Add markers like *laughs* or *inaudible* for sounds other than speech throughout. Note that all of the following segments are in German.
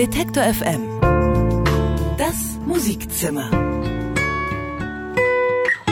Detektor FM. Das Musikzimmer.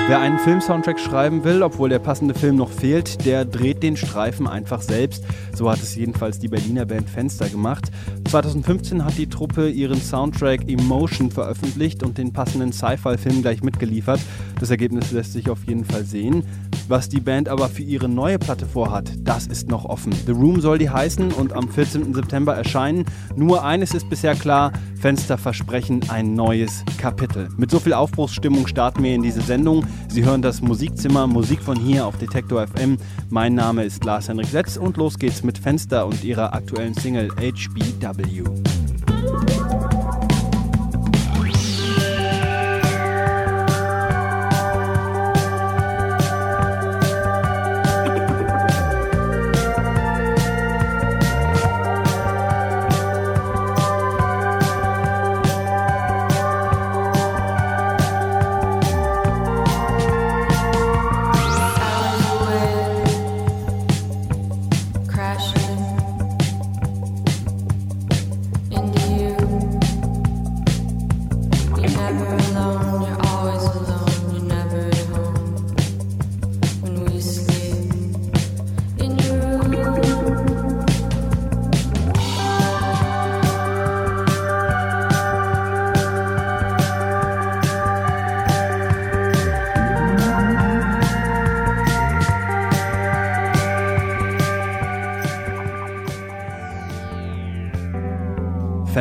Wer einen Filmsoundtrack schreiben will, obwohl der passende Film noch fehlt, der dreht den Streifen einfach selbst. So hat es jedenfalls die Berliner Band Fenster gemacht. 2015 hat die Truppe ihren Soundtrack Emotion veröffentlicht und den passenden Sci-Fi-Film gleich mitgeliefert. Das Ergebnis lässt sich auf jeden Fall sehen. Was die Band aber für ihre neue Platte vorhat, das ist noch offen. The Room soll die heißen und am 14. September erscheinen. Nur eines ist bisher klar, Fenster versprechen ein neues Kapitel. Mit so viel Aufbruchsstimmung starten wir in diese Sendung. Sie hören das Musikzimmer, Musik von hier auf Detektor FM. Mein Name ist Lars-Henrik Setz und los geht's mit Fenster und ihrer aktuellen Single HBW.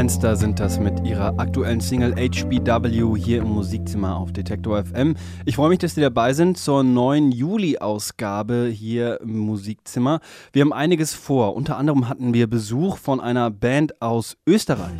Fenster sind das mit ihrer aktuellen Single HBW hier im Musikzimmer auf Detektor FM. Ich freue mich, dass Sie dabei sind zur neuen Juli-Ausgabe hier im Musikzimmer. Wir haben einiges vor. Unter anderem hatten wir Besuch von einer Band aus Österreich.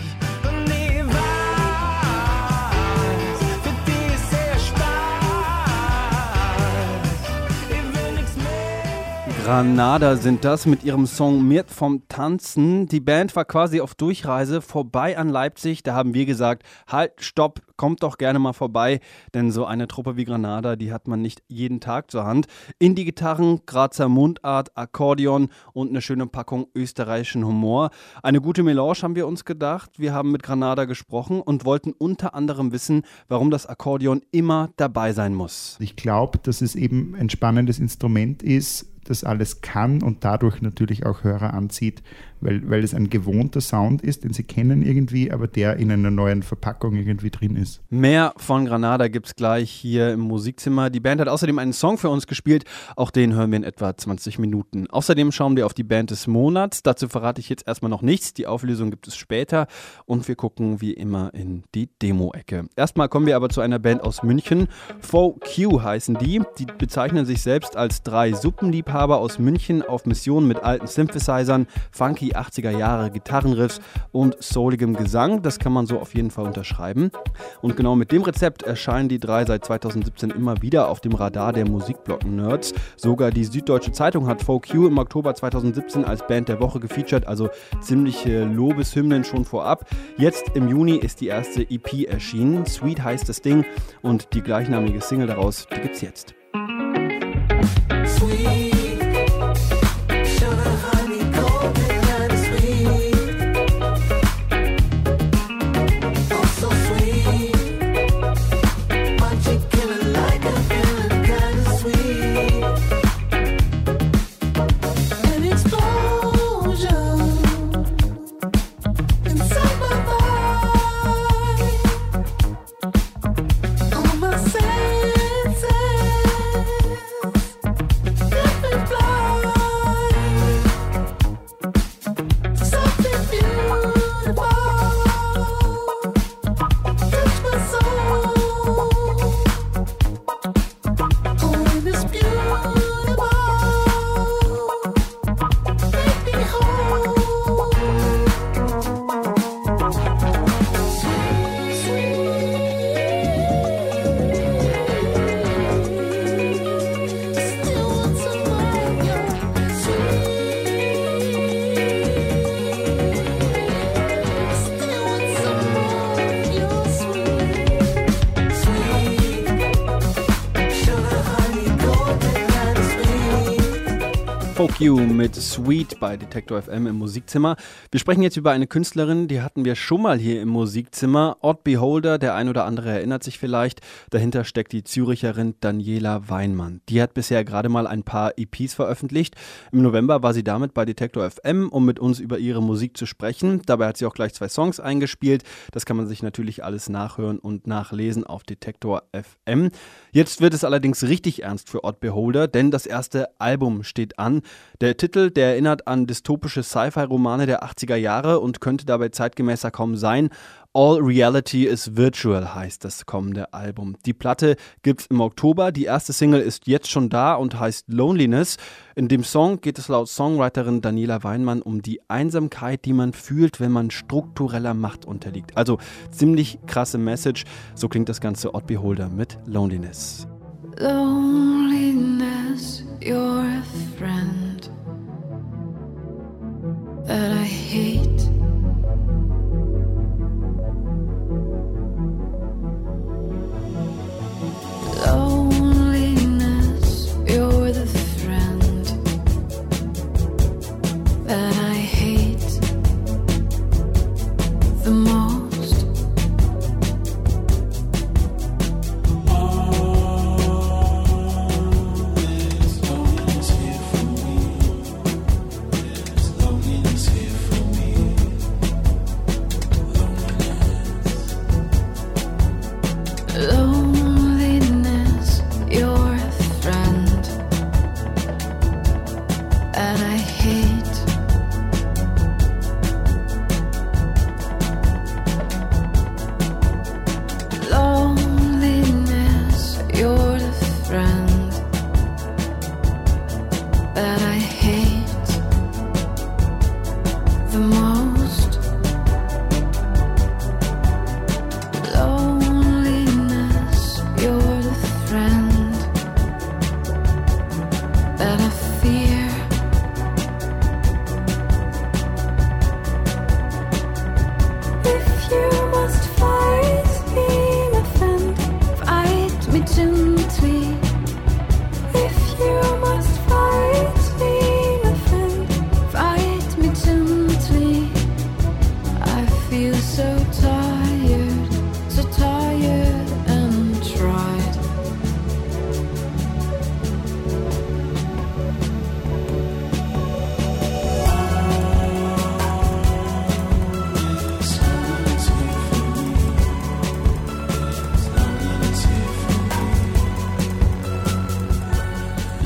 Granada sind das mit ihrem Song Mirt vom Tanzen. Die Band war quasi auf Durchreise vorbei an Leipzig. Da haben wir gesagt, halt, stopp, kommt doch gerne mal vorbei, denn so eine Truppe wie Granada, die hat man nicht jeden Tag zur Hand. Indie-Gitarren, Grazer Mundart, Akkordeon und eine schöne Packung österreichischen Humor. Eine gute Melange haben wir uns gedacht. Wir haben mit Granada gesprochen und wollten unter anderem wissen, warum das Akkordeon immer dabei sein muss. Ich glaube, dass es eben ein spannendes Instrument ist, das alles kann und dadurch natürlich auch Hörer anzieht, weil, weil es ein gewohnter Sound ist, den sie kennen irgendwie, aber der in einer neuen Verpackung irgendwie drin ist. Mehr von Granada gibt es gleich hier im Musikzimmer. Die Band hat außerdem einen Song für uns gespielt, auch den hören wir in etwa 20 Minuten. Außerdem schauen wir auf die Band des Monats. Dazu verrate ich jetzt erstmal noch nichts. Die Auflösung gibt es später und wir gucken wie immer in die Demo-Ecke. Erstmal kommen wir aber zu einer Band aus München. 4Q heißen die. Die bezeichnen sich selbst als drei Suppenliebhaber aus München auf Mission mit alten Synthesizern, funky die 80er Jahre Gitarrenriffs und souligem Gesang. Das kann man so auf jeden Fall unterschreiben. Und genau mit dem Rezept erscheinen die drei seit 2017 immer wieder auf dem Radar der Musikblocken-Nerds. Sogar die Süddeutsche Zeitung hat Folk Q im Oktober 2017 als Band der Woche gefeatured, also ziemliche Lobeshymnen schon vorab. Jetzt im Juni ist die erste EP erschienen. Sweet heißt das Ding und die gleichnamige Single daraus, die gibt's jetzt. You mit Sweet bei Detektor FM im Musikzimmer. Wir sprechen jetzt über eine Künstlerin, die hatten wir schon mal hier im Musikzimmer. Odd Beholder, der ein oder andere erinnert sich vielleicht. Dahinter steckt die Züricherin Daniela Weinmann. Die hat bisher gerade mal ein paar EPs veröffentlicht. Im November war sie damit bei Detektor FM, um mit uns über ihre Musik zu sprechen. Dabei hat sie auch gleich zwei Songs eingespielt. Das kann man sich natürlich alles nachhören und nachlesen auf Detektor FM. Jetzt wird es allerdings richtig ernst für Odd Beholder, denn das erste Album steht an. Der Titel, der erinnert an dystopische Sci-Fi-Romane der 80er Jahre und könnte dabei zeitgemäßer kaum sein. All Reality is Virtual heißt das kommende Album. Die Platte gibt's im Oktober. Die erste Single ist jetzt schon da und heißt Loneliness. In dem Song geht es laut Songwriterin Daniela Weinmann um die Einsamkeit, die man fühlt, wenn man struktureller Macht unterliegt. Also ziemlich krasse Message. So klingt das ganze Odd Beholder mit Loneliness. Loneliness, you're a friend that I hate.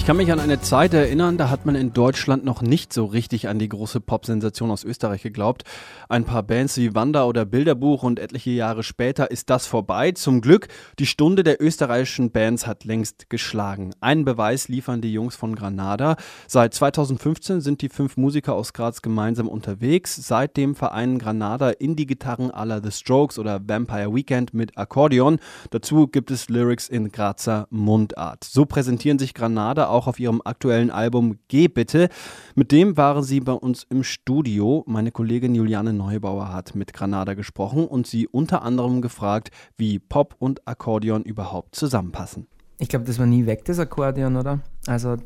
Ich kann mich an eine Zeit erinnern, da hat man in Deutschland noch nicht so richtig an die große Pop-Sensation aus Österreich geglaubt. Ein paar Bands wie Wanda oder Bilderbuch und etliche Jahre später ist das vorbei. Zum Glück, die Stunde der österreichischen Bands hat längst geschlagen. Einen Beweis liefern die Jungs von Granada. Seit 2015 sind die fünf Musiker aus Graz gemeinsam unterwegs. Seitdem vereinen Granada Indie-Gitarren la The Strokes oder Vampire Weekend mit Akkordeon. Dazu gibt es Lyrics in Grazer Mundart. So präsentieren sich Granada auch auf ihrem aktuellen Album Geh bitte. Mit dem waren sie bei uns im Studio. Meine Kollegin Juliane Neubauer hat mit Granada gesprochen und sie unter anderem gefragt, wie Pop und Akkordeon überhaupt zusammenpassen. Ich glaube, das war nie weg, das Akkordeon, oder? Also,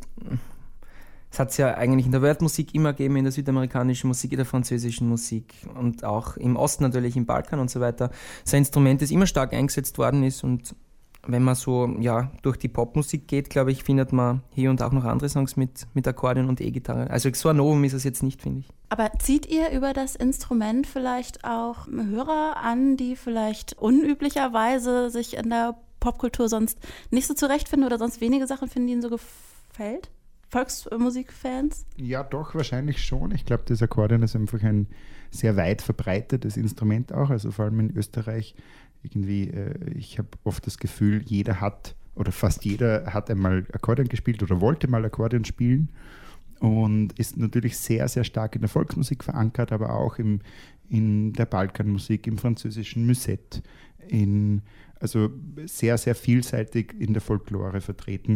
es hat es ja eigentlich in der Weltmusik immer gegeben, in der südamerikanischen Musik, in der französischen Musik und auch im Osten natürlich, im Balkan und so weiter. Sein Instrument, das immer stark eingesetzt worden ist und wenn man so ja, durch die Popmusik geht, glaube ich, findet man hier und auch noch andere Songs mit, mit Akkordeon und E-Gitarre. Also so ein Novum ist es jetzt nicht, finde ich. Aber zieht ihr über das Instrument vielleicht auch Hörer an, die vielleicht unüblicherweise sich in der Popkultur sonst nicht so zurechtfinden oder sonst wenige Sachen finden, die ihnen so gefällt? Volksmusikfans? Ja, doch, wahrscheinlich schon. Ich glaube, das Akkordeon ist einfach ein sehr weit verbreitetes Instrument auch. Also vor allem in Österreich irgendwie, äh, ich habe oft das Gefühl, jeder hat oder fast jeder hat einmal Akkordeon gespielt oder wollte mal Akkordeon spielen und ist natürlich sehr, sehr stark in der Volksmusik verankert, aber auch im, in der Balkanmusik, im französischen Musette, in, also sehr, sehr vielseitig in der Folklore vertreten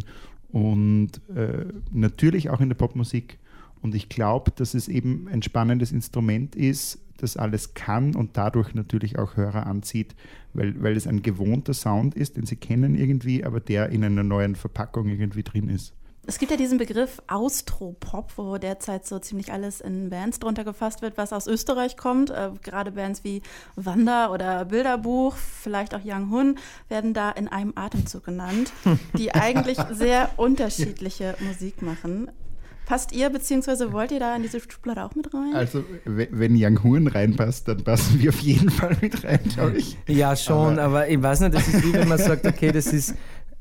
und äh, natürlich auch in der Popmusik. Und ich glaube, dass es eben ein spannendes Instrument ist, das alles kann und dadurch natürlich auch Hörer anzieht, weil, weil es ein gewohnter Sound ist, den sie kennen irgendwie, aber der in einer neuen Verpackung irgendwie drin ist. Es gibt ja diesen Begriff Austropop, wo derzeit so ziemlich alles in Bands drunter gefasst wird, was aus Österreich kommt. Äh, gerade Bands wie Wanda oder Bilderbuch, vielleicht auch Young Hun, werden da in einem Atemzug genannt, die *laughs* eigentlich sehr unterschiedliche Musik machen. Passt ihr, beziehungsweise wollt ihr da in diese Schublade auch mit rein? Also, we- wenn Young Huren reinpasst, dann passen wir auf jeden Fall mit rein, glaube ich. Ja, schon, aber, ich weiß nicht, das ist wie wenn man sagt, okay, das ist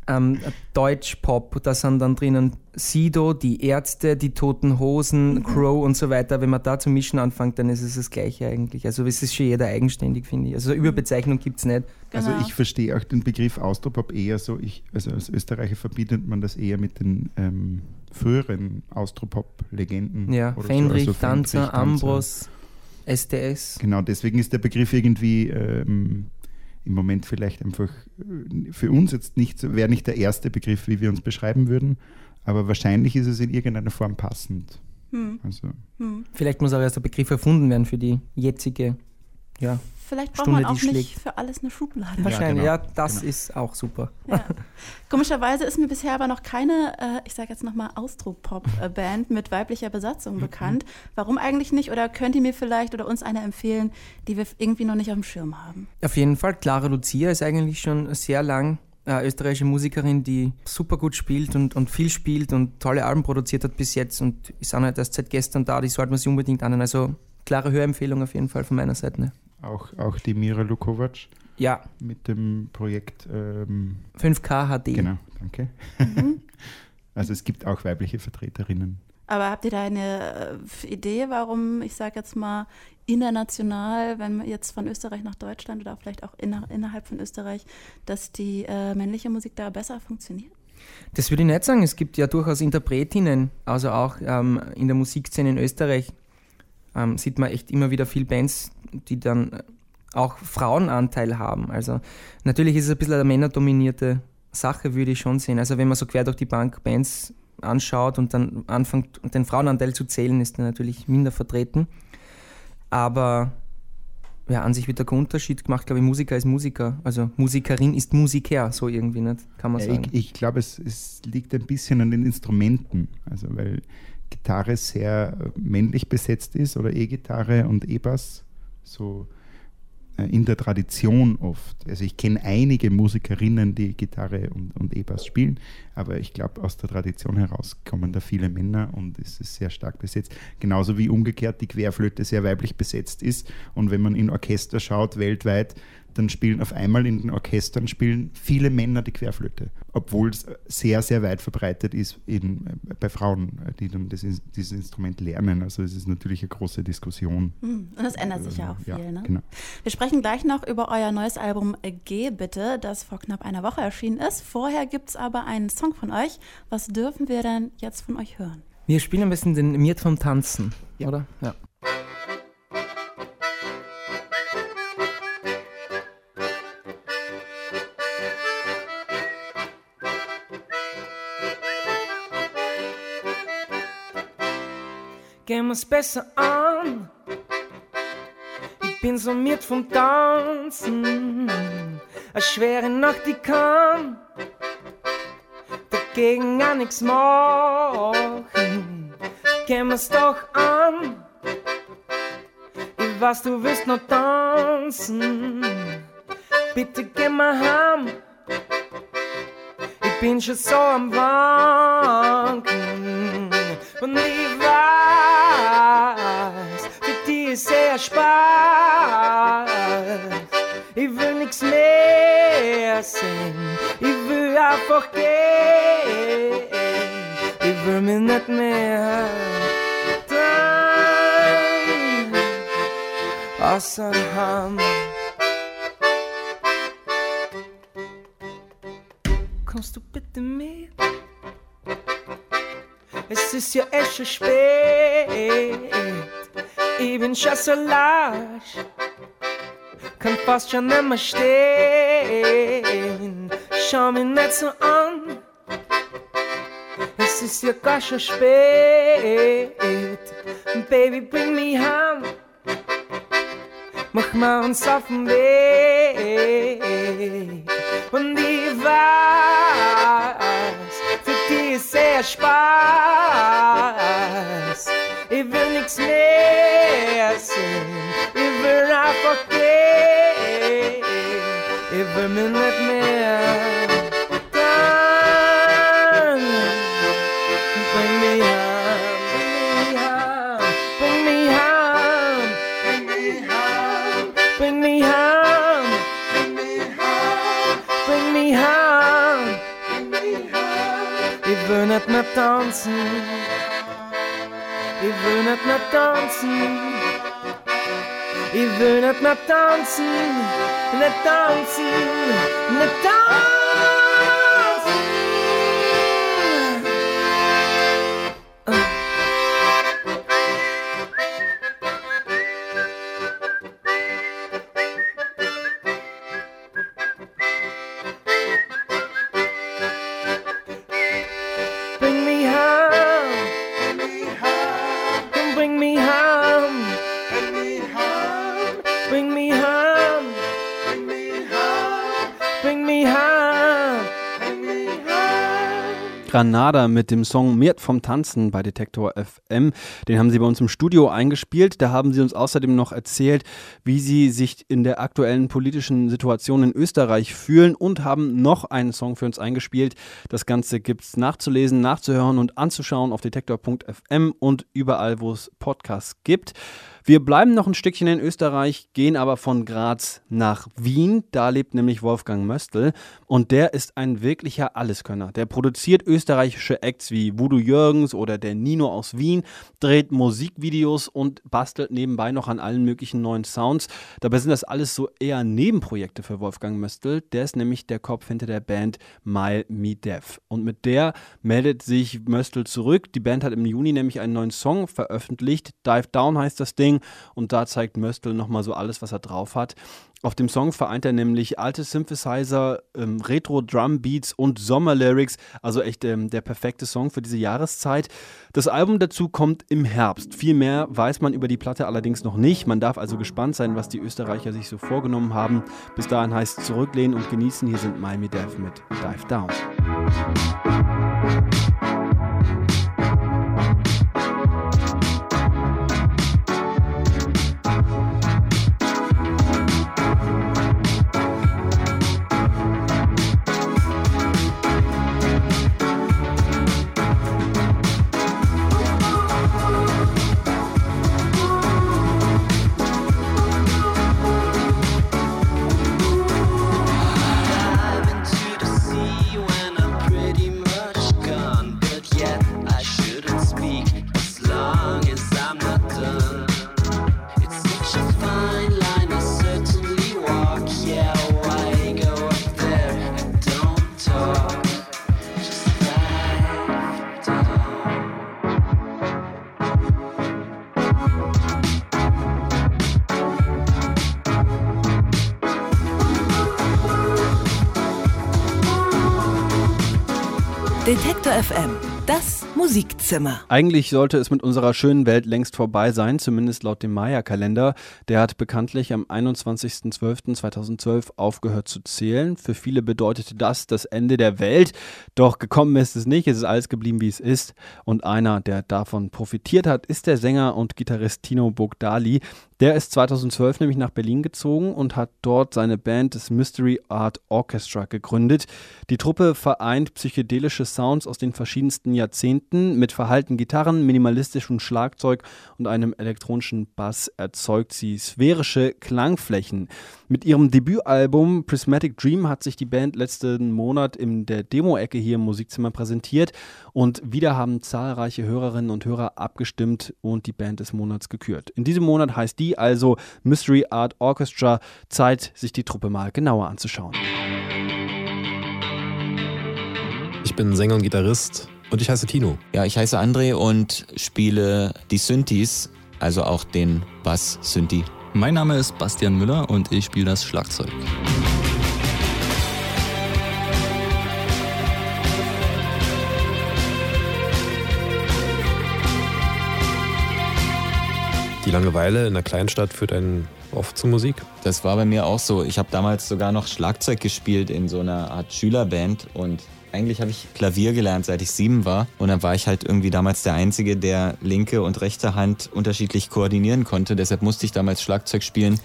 ähm, Deutsch-Pop, da sind dann drinnen Sido, die Ärzte, die Toten Hosen, Crow und so weiter. Wenn man da zu mischen anfängt, dann ist es das Gleiche eigentlich. Also es ist schon jeder eigenständig, finde ich. Also Überbezeichnung gibt es nicht. Also Genau. ich verstehe auch den Begriff Austropop eher so, ich, also als Österreicher verbindet man das eher mit den ähm, früheren Austropop-Legenden. Ja, oder so, Fenrich, also Danzer, Danzer. Ambros, SDS. Genau, deswegen ist der Begriff irgendwie ähm, im Moment vielleicht einfach äh, für uns jetzt nicht, so- wäre nicht der erste Begriff, wie wir uns beschreiben würden, aber wahrscheinlich ist es in irgendeiner Form passend. Hm, Also hm. Vielleicht muss auch erst der Begriff erfunden werden für die jetzige. Ja, Vielleicht braucht Stunde, man auch nicht für alles eine Schublade. wahrscheinlich. genau, Ja, das genau. ist auch super. Ja. Komischerweise ist mir bisher aber noch keine, äh, ich sage jetzt nochmal Austro-Pop-Band mit weiblicher Besatzung bekannt. Warum eigentlich nicht? Oder könnt ihr mir vielleicht oder uns eine empfehlen, die wir irgendwie noch nicht auf dem Schirm haben? Auf jeden Fall, Clara Lucia ist eigentlich schon sehr lang äh, österreichische Musikerin, die super gut spielt und, und viel spielt und tolle Alben produziert hat bis jetzt und ist auch nicht erst seit gestern da, die sollte man sich unbedingt anhören. Also klare Hörempfehlung auf jeden Fall von meiner Seite. Ne? Auch, auch die Mira Lukovac Ja, mit dem Projekt. Ähm, 5K HD. genau, danke. *laughs* also es gibt auch weibliche Vertreterinnen. Aber habt ihr da eine äh, Idee, warum, ich sage jetzt mal, international, wenn man jetzt von Österreich nach Deutschland oder vielleicht auch inner, innerhalb von Österreich, dass die äh, männliche Musik da besser funktioniert? Das würde ich nicht sagen. Es gibt ja durchaus Interpretinnen, also auch ähm, in der Musikszene in Österreich ähm, sieht man echt immer wieder viel Bands, die dann äh, auch Frauenanteil haben. Also natürlich ist es ein bisschen eine männerdominierte Sache, würde ich schon sehen. Also wenn man so quer durch die Bank Bands anschaut und dann anfängt, den Frauenanteil zu zählen, ist der natürlich minder vertreten. Aber ja, an sich wird da kein Unterschied gemacht. glaube ich, Musiker ist Musiker. Also Musikerin ist Musiker, so irgendwie nicht, kann man sagen. ich ich glaube, es, es liegt ein bisschen an den Instrumenten. Also weil Gitarre sehr männlich besetzt ist oder E-Gitarre und E-Bass so äh, in der Tradition oft. Also ich kenne einige Musikerinnen, die Gitarre und, und E-Bass spielen, aber ich glaube, aus der Tradition heraus kommen da viele Männer und es ist sehr stark besetzt. Genauso wie umgekehrt die Querflöte sehr weiblich besetzt ist. Und wenn man in Orchester schaut, weltweit, dann spielen auf einmal in den Orchestern spielen viele Männer die Querflöte, obwohl es sehr, sehr weit verbreitet ist in, bei Frauen, die dann das, dieses Instrument lernen. Also es ist natürlich eine große Diskussion. Hm, Und das ändert sich ja auch viel, Ja, ne? genau. Wir sprechen gleich noch über euer neues Album Geh bitte, das vor knapp einer Woche erschienen ist. Vorher gibt es aber einen Song von euch. Was dürfen wir denn jetzt von euch hören? Wir spielen ein bisschen den Miert vom Tanzen, oder? Ja. Gehen wir's besser an. Ich bin so miert vom Tanzen. Eine schwere Nacht, die kann dagegen gar nichts machen. Gehen wir's doch an. Ich weiß, du willst noch tanzen. Bitte geh mal heim. Ich bin schon so am Wanken. Nix mehr sehen. Ich will einfach gehen. Ich will mich nicht mehr dann außer haben. Kommst du bitte mit? Es ist ja echt schon spät. Ich bin schon so lasch. Kann fast schon nicht mehr stehen. Schau mich nicht so an. Es ist ja gar schon spät. Baby, bring mich heim. Mach mal uns auf den Weg. Und ich weiß, für dich ist sehr Spaß. Ich will nichts mehr Ich will mir nicht mehr dann. Bring me home, bring me home, bring me home, bring me home, bring me home, bring me home. Ich will nicht mehr tanzen, ich will nicht mehr tanzen. Ich will nicht mehr tanzen, nicht tanzen, nicht Granada mit dem Song Mirt vom Tanzen bei Detektor FM. Den haben sie bei uns im Studio eingespielt. Da haben sie uns außerdem noch erzählt, wie sie sich in der aktuellen politischen Situation in Österreich fühlen und haben noch einen Song für uns eingespielt. Das Ganze gibt es nachzulesen, nachzuhören und anzuschauen auf detektor.fm und überall, wo es Podcasts gibt. Wir bleiben noch ein Stückchen in Österreich, gehen aber von Graz nach Wien. Da lebt nämlich Wolfgang Möstl und der ist ein wirklicher Alleskönner. Der produziert österreichische Acts wie Voodoo Jürgens oder der Nino aus Wien, dreht Musikvideos und bastelt nebenbei noch an allen möglichen neuen Sounds. Dabei sind das alles so eher Nebenprojekte für Wolfgang Möstl. Der ist nämlich der Kopf hinter der Band My Me Deaf. Und mit der meldet sich Möstl zurück. Die Band hat im Juni nämlich einen neuen Song veröffentlicht. Dive Down heißt das Ding. Und da zeigt Möstl nochmal so alles, was er drauf hat. Auf dem Song vereint er nämlich alte Synthesizer, ähm, Retro-Drum-Beats und Sommerlyrics. Also echt ähm, der perfekte Song für diese Jahreszeit. Das Album dazu kommt im Herbst. Viel mehr weiß man über die Platte allerdings noch nicht. Man darf also gespannt sein, was die Österreicher sich so vorgenommen haben. Bis dahin heißt zurücklehnen und genießen. Hier sind Miami Dev mit Dive Down. Musikzimmer. Eigentlich sollte es mit unserer schönen Welt längst vorbei sein, zumindest laut dem Maya-Kalender. Der hat bekanntlich am 21.12.2012 aufgehört zu zählen. Für viele bedeutete das das Ende der Welt. Doch gekommen ist es nicht. Es ist alles geblieben, wie es ist. Und einer, der davon profitiert hat, ist der Sänger und Gitarrist Tino Bogdali. Der ist 2012 nämlich nach Berlin gezogen und hat dort seine Band, das Mystery Art Orchestra, gegründet. Die Truppe vereint psychedelische Sounds aus den verschiedensten Jahrzehnten. Mit verhalten Gitarren, minimalistischem Schlagzeug und einem elektronischen Bass erzeugt sie sphärische Klangflächen. Mit ihrem Debütalbum Prismatic Dream hat sich die Band letzten Monat in der Demo-Ecke hier im Musikzimmer präsentiert und wieder haben zahlreiche Hörerinnen und Hörer abgestimmt und die Band des Monats gekürt. In diesem Monat heißt die also Mystery Art Orchestra. Zeit, sich die Truppe mal genauer anzuschauen. Ich bin Sänger und Gitarrist und ich heiße Tino. Ja, ich heiße André und spiele die Synthes, also auch den Bass-Synthi. Mein Name ist Bastian Müller und ich spiele das Schlagzeug. Die Langeweile in einer Kleinstadt führt einen oft zur Musik. Das war bei mir auch so. Ich habe damals sogar noch Schlagzeug gespielt in so einer Art Schülerband und Eigentlich habe ich Klavier gelernt, seit ich sieben war. Und dann war ich halt irgendwie damals der Einzige, der linke und rechte Hand unterschiedlich koordinieren konnte. Deshalb musste ich damals Schlagzeug spielen.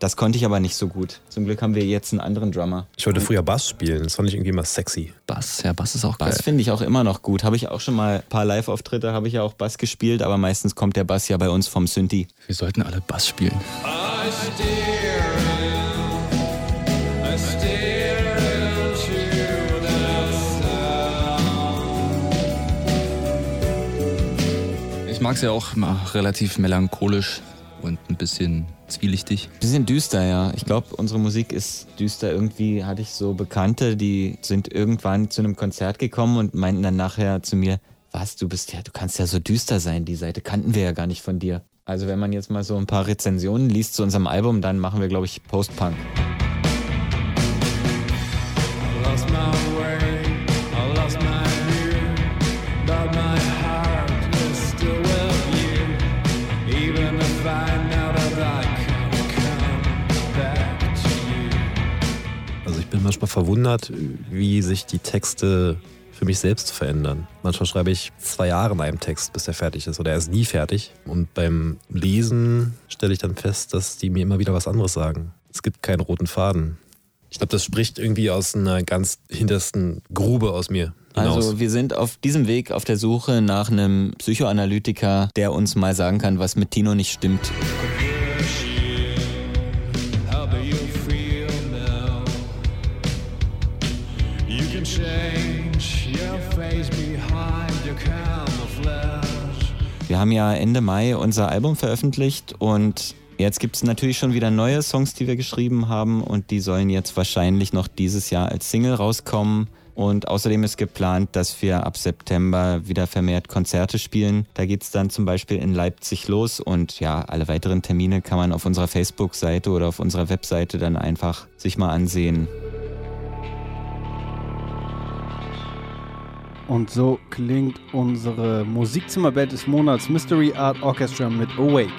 Das konnte ich aber nicht so gut. Zum Glück haben wir jetzt einen anderen Drummer. Ich wollte früher Bass spielen, das fand ich irgendwie immer sexy. Bass, ja, Bass ist auch Bass geil. finde ich auch immer noch gut. Habe ich auch schon mal ein paar Live-Auftritte, habe ich ja auch Bass gespielt, aber meistens kommt der Bass ja bei uns vom Synthi. Wir sollten alle Bass spielen. Ich mag es ja auch relativ melancholisch und ein bisschen zwielichtig. Bisschen düster, ja. Ich glaube, unsere Musik ist düster. Irgendwie hatte ich so Bekannte, die sind irgendwann zu einem Konzert gekommen und meinten dann nachher zu mir, was, du bist ja, du kannst ja so düster sein, die Seite kannten wir ja gar nicht von dir. Also wenn man jetzt mal so ein paar Rezensionen liest zu unserem Album, dann machen wir, glaube ich, Post-Punk. Also ich bin manchmal verwundert, wie sich die Texte für mich selbst verändern. Manchmal schreibe ich zwei Jahre in einem Text, bis er fertig ist oder er ist nie fertig. Und beim Lesen stelle ich dann fest, dass die mir immer wieder was anderes sagen. Es gibt keinen roten Faden. Ich glaube, das spricht irgendwie aus einer ganz hintersten Grube aus mir hinaus. Also wir sind auf diesem Weg auf der Suche nach einem Psychoanalytiker, der uns mal sagen kann, was mit Tino nicht stimmt. Haben ja Ende Mai unser Album veröffentlicht und jetzt gibt es natürlich schon wieder neue Songs, die wir geschrieben haben und die sollen jetzt wahrscheinlich noch dieses Jahr als Single rauskommen. Und außerdem ist geplant, dass wir ab September wieder vermehrt Konzerte spielen. Da geht es dann zum Beispiel in Leipzig los und ja, alle weiteren Termine kann man auf unserer Facebook-Seite oder auf unserer Webseite dann einfach sich mal ansehen. Und so klingt unsere Musikzimmerband des Monats Mystery Art Orchestra mit Awake.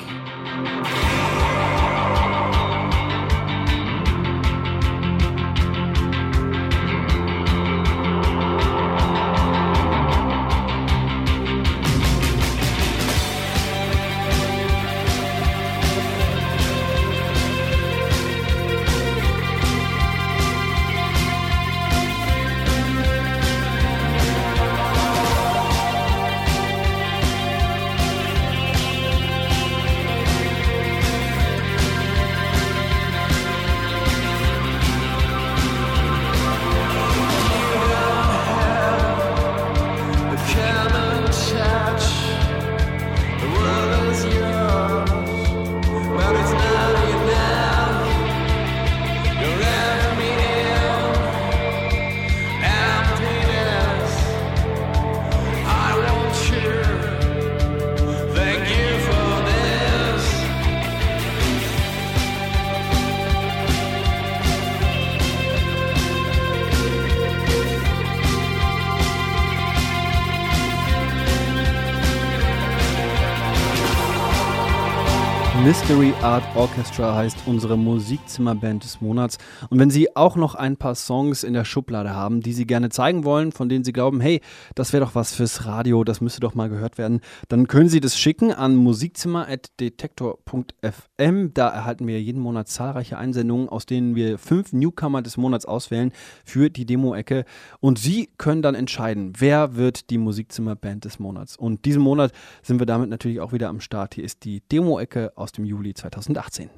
Mystery Art Orchestra heißt unsere Musikzimmerband des Monats. Und wenn Sie auch noch ein paar Songs in der Schublade haben, die Sie gerne zeigen wollen, von denen Sie glauben, hey, das wäre doch was fürs Radio, das müsste doch mal gehört werden, dann können Sie das schicken an musikzimmer.detektor.fm. Da erhalten wir jeden Monat zahlreiche Einsendungen, aus denen wir fünf Newcomer des Monats auswählen für die Demo-Ecke. Und Sie können dann entscheiden, wer wird die Musikzimmerband des Monats. Und diesen Monat sind wir damit natürlich auch wieder am Start. Hier ist die Demo-Ecke aus dem Juli 2018.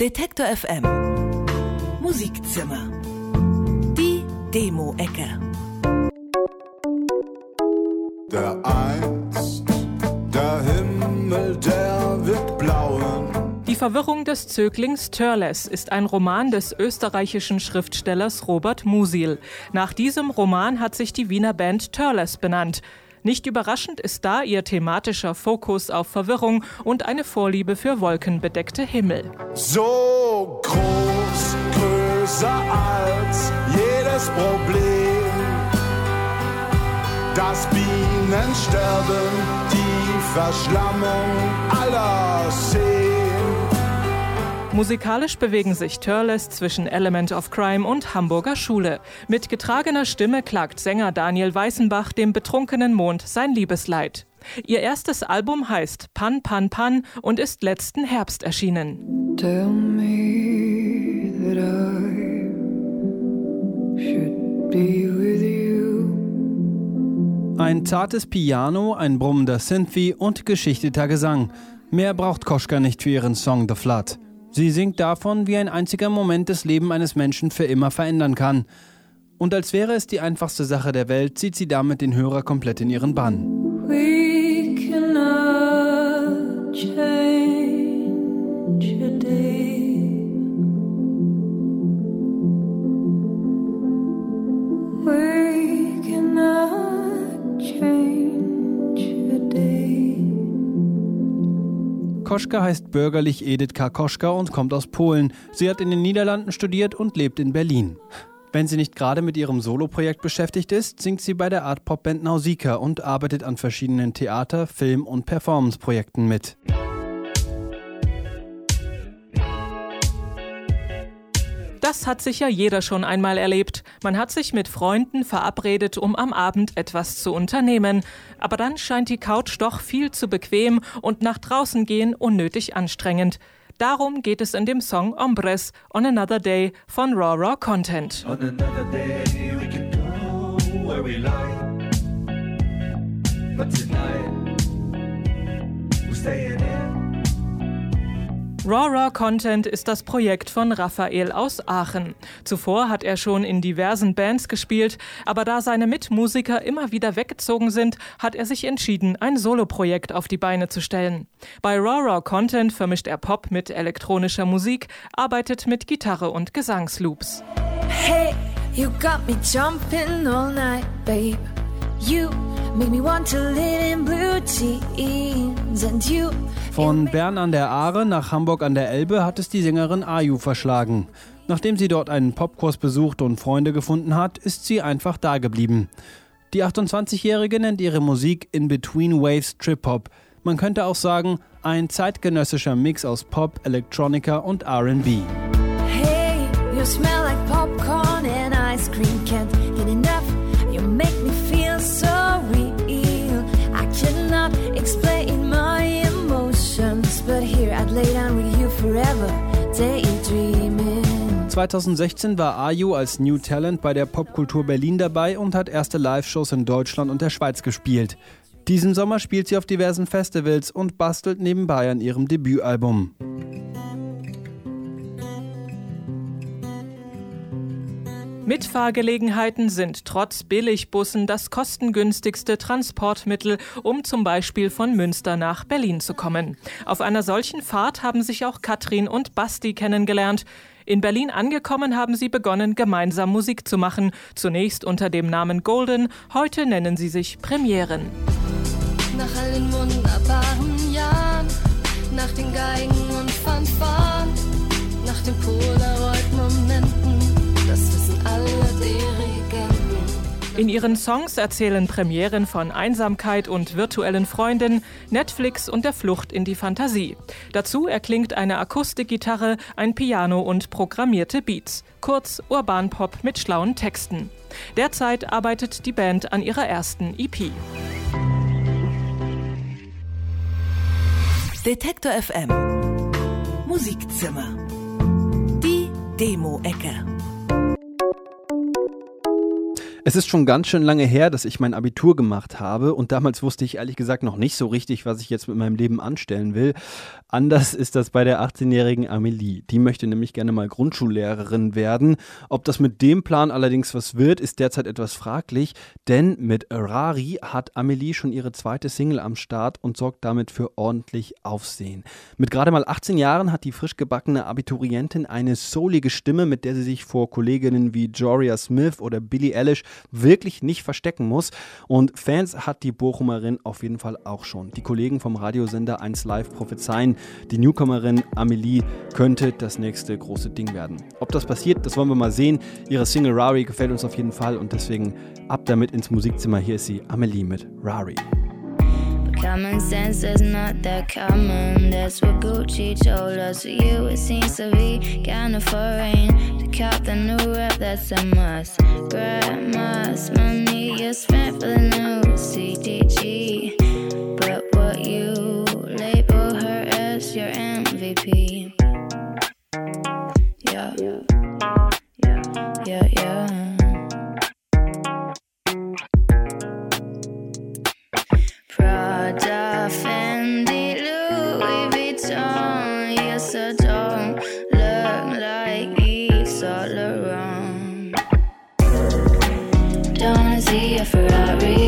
Detektor FM Musikzimmer. Die Demo-Ecke. Der einst, der Himmel, der wird blauen. Die Verwirrung des Zöglings Törles ist ein Roman des österreichischen Schriftstellers Robert Musil. Nach diesem Roman hat sich die Wiener Band Törles benannt. Nicht überraschend ist da ihr thematischer Fokus auf Verwirrung und eine Vorliebe für wolkenbedeckte Himmel. So groß, größer als jedes Problem. Das Bienensterben, die Verschlammung aller Seen. Musikalisch bewegen sich Törles zwischen Element of Crime und Hamburger Schule. Mit getragener Stimme klagt Sänger Daniel Weißenbach dem betrunkenen Mond sein Liebesleid. Ihr erstes Album heißt Pan Pan Pan und ist letzten Herbst erschienen. Tell me that I should be with you. Ein zartes Piano, ein brummender Synthie und geschichteter Gesang. Mehr braucht Koschka nicht für ihren Song The Flood. Sie singt davon, wie ein einziger Moment das Leben eines Menschen für immer verändern kann. Und als wäre es die einfachste Sache der Welt, zieht sie damit den Hörer komplett in ihren Bann. Koschka heißt bürgerlich Edith Karkoschka und kommt aus Polen. Sie hat in den Niederlanden studiert und lebt in Berlin. Wenn sie nicht gerade mit ihrem Soloprojekt beschäftigt ist, singt sie bei der Art-Pop-Band Nausika und arbeitet an verschiedenen Theater-, Film- und Performance-Projekten mit. Das hat sicher jeder schon einmal erlebt. Man hat sich mit Freunden verabredet, um am Abend etwas zu unternehmen. Aber dann scheint die Couch doch viel zu bequem und nach draußen gehen unnötig anstrengend. Darum geht es in dem Song Hombres on Another Day von Raw Raw Content. On another day we can go where we like. But tonight we're staying in. Raw Raw Content ist das Projekt von Raphael aus Aachen. Zuvor hat er schon in diversen Bands gespielt, aber da seine Mitmusiker immer wieder weggezogen sind, hat er sich entschieden, ein Soloprojekt auf die Beine zu stellen. Bei Raw Raw Content vermischt er Pop mit elektronischer Musik, arbeitet mit Gitarre und Gesangsloops. Hey, you got me jumping all night, babe. You make me want to live in blue jeans, and you. Von Bern an der Aare nach Hamburg an der Elbe hat es die Sängerin Ayu verschlagen. Nachdem sie dort einen Popkurs besucht und Freunde gefunden hat, ist sie einfach dageblieben. Die 28-Jährige nennt ihre Musik In Between Waves Trip Hop. Man könnte auch sagen, ein zeitgenössischer Mix aus Pop, Electronica und RB. Hey, 2016 war Ayu als New Talent bei der Popkultur Berlin dabei und hat erste Live-Shows in Deutschland und der Schweiz gespielt. Diesen Sommer spielt sie auf diversen Festivals und bastelt nebenbei an ihrem Debütalbum. Mitfahrgelegenheiten sind trotz Billigbussen das kostengünstigste Transportmittel, um zum Beispiel von Münster nach Berlin zu kommen. Auf einer solchen Fahrt haben sich auch Katrin und Basti kennengelernt. In Berlin angekommen haben sie begonnen, gemeinsam Musik zu machen. Zunächst unter dem Namen Golden, heute nennen sie sich Premieren. Nach all den wunderbaren Jahren, nach den Geigen und Fanfaren, nach den Polaroid-Momenten, In ihren Songs erzählen Premieren von Einsamkeit und virtuellen Freunden, Netflix und der Flucht in die Fantasie. Dazu erklingt eine Akustikgitarre, ein Piano und programmierte Beats. Kurz Urbanpop mit schlauen Texten. Derzeit arbeitet die Band an ihrer ersten EP. Detektor FM Musikzimmer. Die Demo-Ecke. Es ist schon ganz schön lange her, dass ich mein Abitur gemacht habe und damals wusste ich ehrlich gesagt noch nicht so richtig, was ich jetzt mit meinem Leben anstellen will. Anders ist das bei der 18-jährigen Amelie. Die möchte nämlich gerne mal Grundschullehrerin werden. Ob das mit dem Plan allerdings was wird, ist derzeit etwas fraglich, denn mit Rari hat Amelie schon ihre zweite Single am Start und sorgt damit für ordentlich Aufsehen. Mit gerade mal 18 Jahren hat die frisch gebackene Abiturientin eine soulige Stimme, mit der sie sich vor Kolleginnen wie Joria Smith oder Billie Eilish wirklich nicht verstecken muss. Und Fans hat die Bochumerin auf jeden Fall auch schon. Die Kollegen vom Radiosender 1 Live prophezeien, die Newcomerin Amelie könnte das nächste große Ding werden. Ob das passiert, das wollen wir mal sehen. Ihre Single Rari gefällt uns auf jeden Fall und deswegen ab damit ins Musikzimmer. Hier ist sie, Amelie mit Rari. Common sense is not that common. That's what Gucci told us. For you, it seems to be kinda foreign. To cop the new rap, that's a must. Grandma's money you spent for the new CDG. But what you label her as your MVP. Yeah. Yeah. Yeah, yeah. Prada, Fendi, Louis Vuitton. Yes, I don't look like Yves Saint Laurent. Don't see a Ferrari.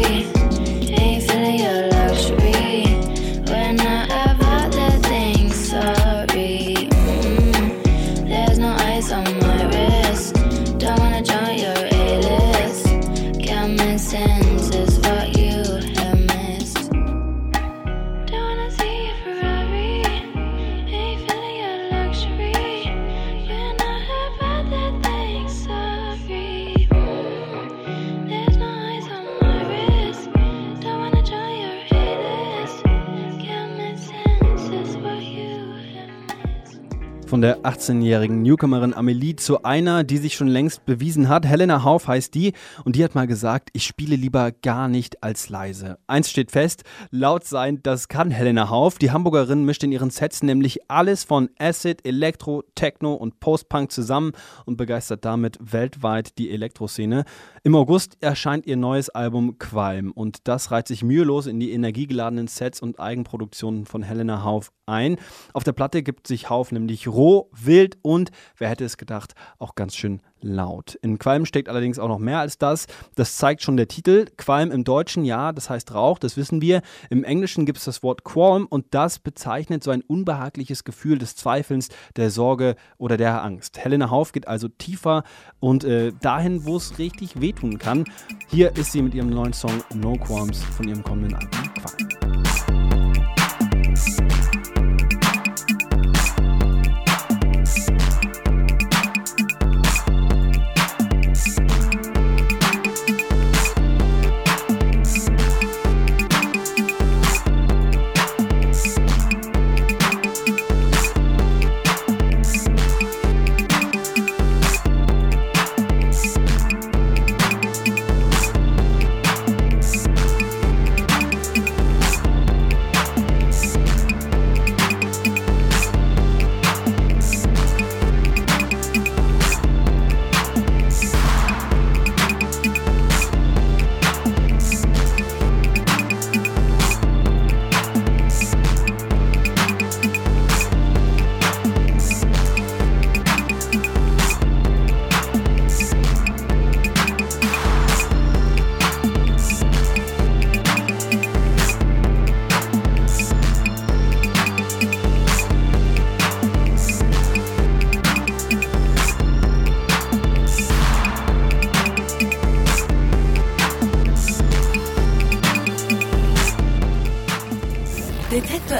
Der 18-jährigen Newcomerin Amelie zu einer, die sich schon längst bewiesen hat. Helena Hauf heißt die und die hat mal gesagt, ich spiele lieber gar nicht als leise. Eins steht fest, laut sein, das kann Helena Hauf. Die Hamburgerin mischt in ihren Sets nämlich alles von Acid, Elektro, Techno und Post-Punk zusammen und begeistert damit weltweit die Elektroszene. Im August erscheint ihr neues Album Qualm und das reiht sich mühelos in die energiegeladenen Sets und Eigenproduktionen von Helena Hauf ein. Auf der Platte gibt sich Hauf nämlich roh, wild und, wer hätte es gedacht, auch ganz schön laut. In Qualm steckt allerdings auch noch mehr als das. Das zeigt schon der Titel. Qualm im Deutschen, ja, das heißt Rauch, das wissen wir. Im Englischen gibt es das Wort Qualm und das bezeichnet so ein unbehagliches Gefühl des Zweifelns, der Sorge oder der Angst. Helena Hauf geht also tiefer und äh, dahin, wo es richtig wehtun kann. Hier ist sie mit ihrem neuen Song No Qualms von ihrem kommenden Album Qualm.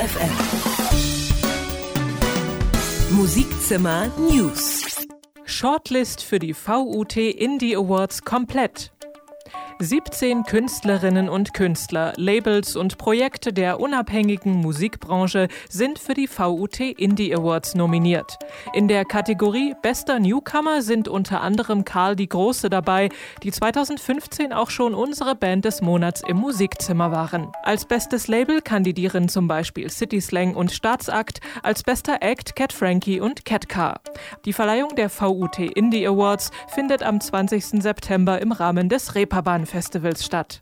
FM. Musikzimmer News. Shortlist für die VUT Indie Awards komplett. 17 Künstlerinnen und Künstler, Labels und Projekte der unabhängigen Musikbranche sind für die VUT Indie Awards nominiert. In der Kategorie Bester Newcomer sind unter anderem Karl die Große dabei, die 2015 auch schon unsere Band des Monats im Musikzimmer waren. Als bestes Label kandidieren zum Beispiel City Slang und Staatsakt, als bester Act Cat Frankie und Cat Car. Die Verleihung der VUT Indie Awards findet am 20. September im Rahmen des Reeperbahn Festivals statt.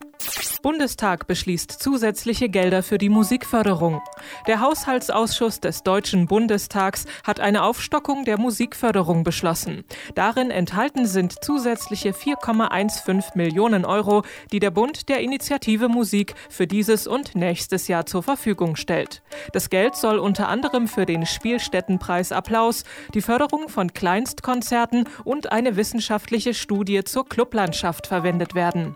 Bundestag beschließt zusätzliche Gelder für die Musikförderung. Der Haushaltsausschuss des Deutschen Bundestags hat eine Aufstockung der Musikförderung beschlossen. Darin enthalten sind zusätzliche 4,15 Millionen Euro, die der Bund der Initiative Musik für dieses und nächstes Jahr zur Verfügung stellt. Das Geld soll unter anderem für den Spielstättenpreis Applaus, die Förderung von Kleinstkonzerten und eine wissenschaftliche Studie zur Clublandschaft verwendet werden.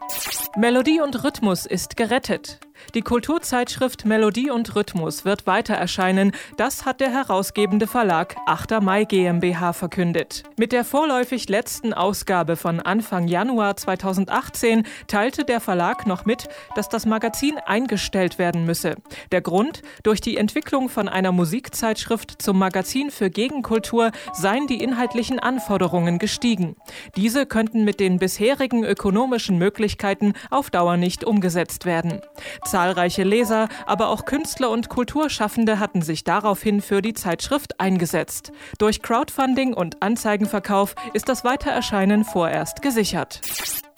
Melodie und Rhythmus ist gerettet. Die Kulturzeitschrift Melodie und Rhythmus wird weiter erscheinen. Das hat der herausgebende Verlag 8. Mai GmbH verkündet. Mit der vorläufig letzten Ausgabe von Anfang Januar 2018 teilte der Verlag noch mit, dass das Magazin eingestellt werden müsse. Der Grund? Durch die Entwicklung von einer Musikzeitschrift zum Magazin für Gegenkultur seien die inhaltlichen Anforderungen gestiegen. Diese könnten mit den bisherigen ökonomischen Möglichkeiten auf Dauer nicht umgesetzt werden. Zahlreiche Leser, aber auch Künstler und Kulturschaffende hatten sich daraufhin für die Zeitschrift eingesetzt. Durch Crowdfunding und Anzeigenverkauf ist das Weitererscheinen vorerst gesichert.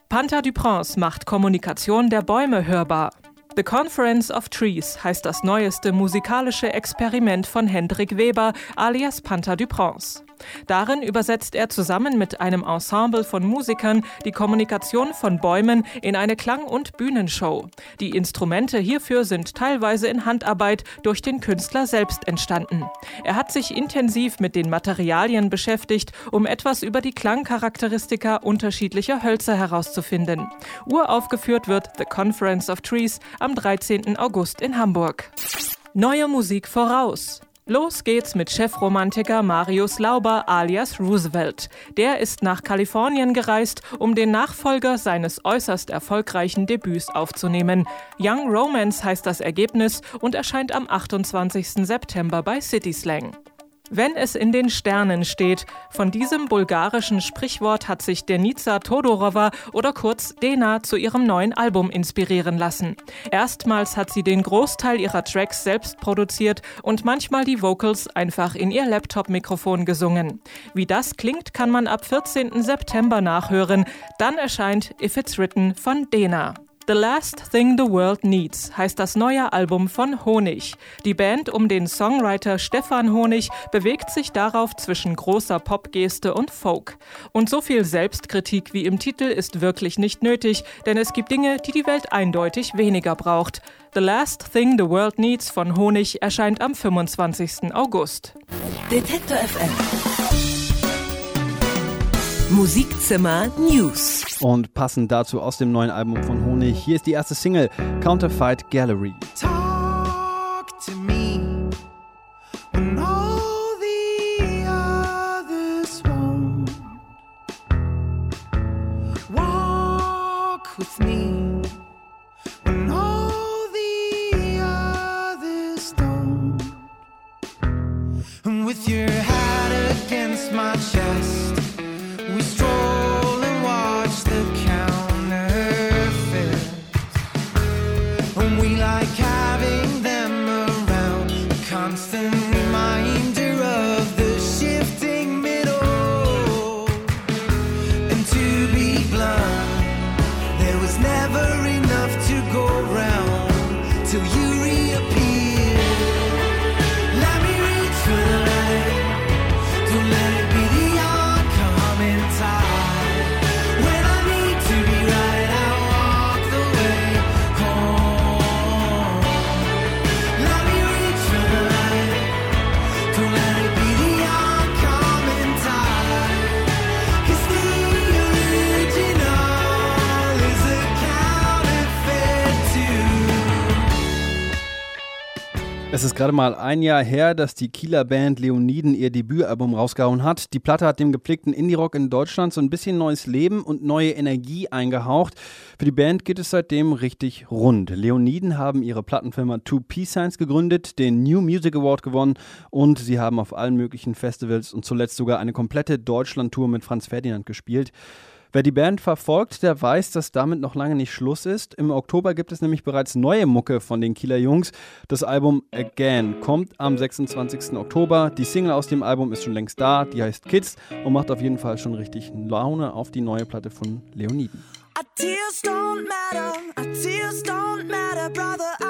Panther Duprince macht Kommunikation der Bäume hörbar. The Conference of Trees heißt das neueste musikalische Experiment von Hendrik Weber alias Panther Duprince. Darin übersetzt er zusammen mit einem Ensemble von Musikern die Kommunikation von Bäumen in eine Klang- und Bühnenshow. Die Instrumente hierfür sind teilweise in Handarbeit durch den Künstler selbst entstanden. Er hat sich intensiv mit den Materialien beschäftigt, um etwas über die Klangcharakteristika unterschiedlicher Hölzer herauszufinden. Uraufgeführt wird The Conference of Trees am 13. August in Hamburg. Neue Musik voraus. Los geht's mit Chefromantiker Marius Lauber alias Roosevelt. Der ist nach Kalifornien gereist, um den Nachfolger seines äußerst erfolgreichen Debüts aufzunehmen. Young Romance heißt das Ergebnis und erscheint am 28. September bei City Slang. Wenn es in den Sternen steht, von diesem bulgarischen Sprichwort hat sich Denica Todorova oder kurz Dena zu ihrem neuen Album inspirieren lassen. Erstmals hat sie den Großteil ihrer Tracks selbst produziert und manchmal die Vocals einfach in ihr Laptop-Mikrofon gesungen. Wie das klingt, kann man ab 14. September nachhören. Dann erscheint If It's Written von Dena. The Last Thing the World Needs heißt das neue Album von Honig. Die Band um den Songwriter Stefan Honig bewegt sich darauf zwischen großer Popgeste und Folk. Und so viel Selbstkritik wie im Titel ist wirklich nicht nötig, denn es gibt Dinge, die die Welt eindeutig weniger braucht. The Last Thing the World Needs von Honig erscheint am 25. August. Detektor FM. Musikzimmer News. Und passend dazu aus dem neuen Album von Honig, hier ist die erste Single, Counterfeit Gallery. Talk gerade mal ein Jahr her, dass die Kieler Band Leoniden ihr Debütalbum rausgehauen hat. Die Platte hat dem gepflegten Indie-Rock in Deutschland so ein bisschen neues Leben und neue Energie eingehaucht. Für die Band geht es seitdem richtig rund. Leoniden haben ihre Plattenfirma Two Peace Signs gegründet, den New Music Award gewonnen und sie haben auf allen möglichen Festivals und zuletzt sogar eine komplette Deutschland-Tour mit Franz Ferdinand gespielt. Wer die Band verfolgt, der weiß, dass damit noch lange nicht Schluss ist. Im Oktober gibt es nämlich bereits neue Mucke von den Kieler Jungs. Das Album Again kommt am 26. Oktober. Die Single aus dem Album ist schon längst da, die heißt Kids und macht auf jeden Fall schon richtig Laune auf die neue Platte von Leoniden. Our tears don't matter, our tears don't matter, brother.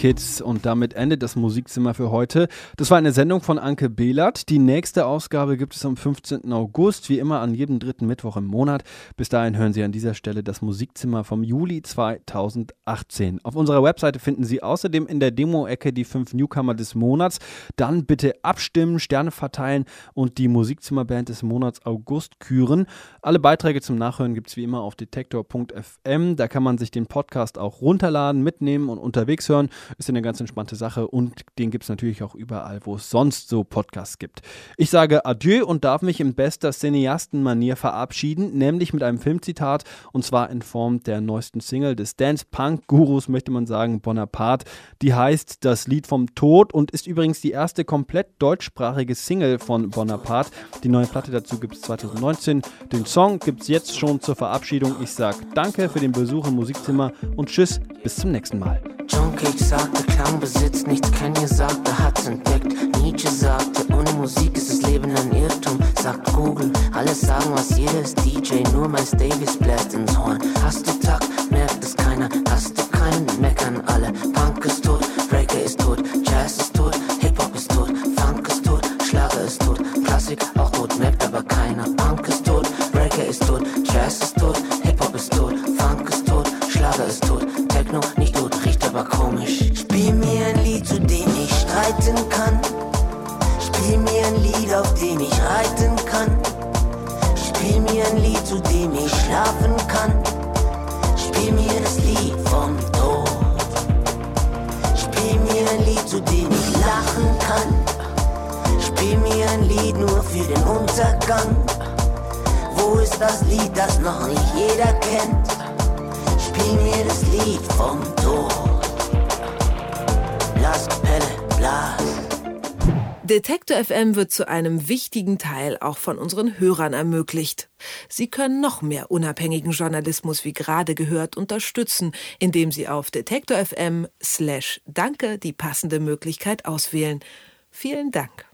Kids und damit endet das Musikzimmer für heute. Das war eine Sendung von Anke Behlert. Die nächste Ausgabe gibt es am 15. August, wie immer an jedem dritten Mittwoch im Monat. Bis dahin hören Sie an dieser Stelle das Musikzimmer vom Juli 2018. Auf unserer Webseite finden Sie außerdem in der Demo-Ecke die fünf Newcomer des Monats. Dann bitte abstimmen, Sterne verteilen und die Musikzimmerband des Monats August küren. Alle Beiträge zum Nachhören gibt es wie immer auf detektor.fm. Da kann man sich den Podcast auch runterladen, mitnehmen und unterwegs hören. Ist eine ganz entspannte Sache und den gibt es natürlich auch überall, wo es sonst so Podcasts gibt. Ich sage Adieu und darf mich in bester Cineastenmanier verabschieden, nämlich mit einem Filmzitat und zwar in Form der neuesten Single des Dance-Punk-Gurus, möchte man sagen, Bonaparte. Die heißt Das Lied vom Tod und ist übrigens die erste komplett deutschsprachige Single von Bonaparte. Die neue Platte dazu gibt es 2019. Den Song gibt es jetzt schon zur Verabschiedung. Ich sage Danke für den Besuch im Musikzimmer und Tschüss, bis zum nächsten Mal. Sagte, Klang besitzt nichts, Kanye sagte, hat's entdeckt. Nietzsche sagte, ohne Musik ist das Leben ein Irrtum. Sagt Google, alle sagen, was jeder ist DJ, nur Miles Davis bläst ins Horn. Hast du Takt, merkt es keiner, hast du keinen, meckern alle. Punk ist tot, Breaker ist tot, Jazz ist tot, dem ich reiten kann. Spiel mir ein Lied, zu dem ich schlafen kann. Spiel mir das Lied vom Tod. Spiel mir ein Lied, zu dem ich lachen kann. Spiel mir ein Lied nur für den Untergang. Wo ist das Lied, das noch nicht jeder kennt? Spiel mir das Lied vom Tod. Blas, Pelle, Blas. Detektor FM wird zu einem wichtigen Teil auch von unseren Hörern ermöglicht. Sie können noch mehr unabhängigen Journalismus wie gerade gehört unterstützen, indem Sie auf detektor FM slash danke die passende Möglichkeit auswählen. Vielen Dank.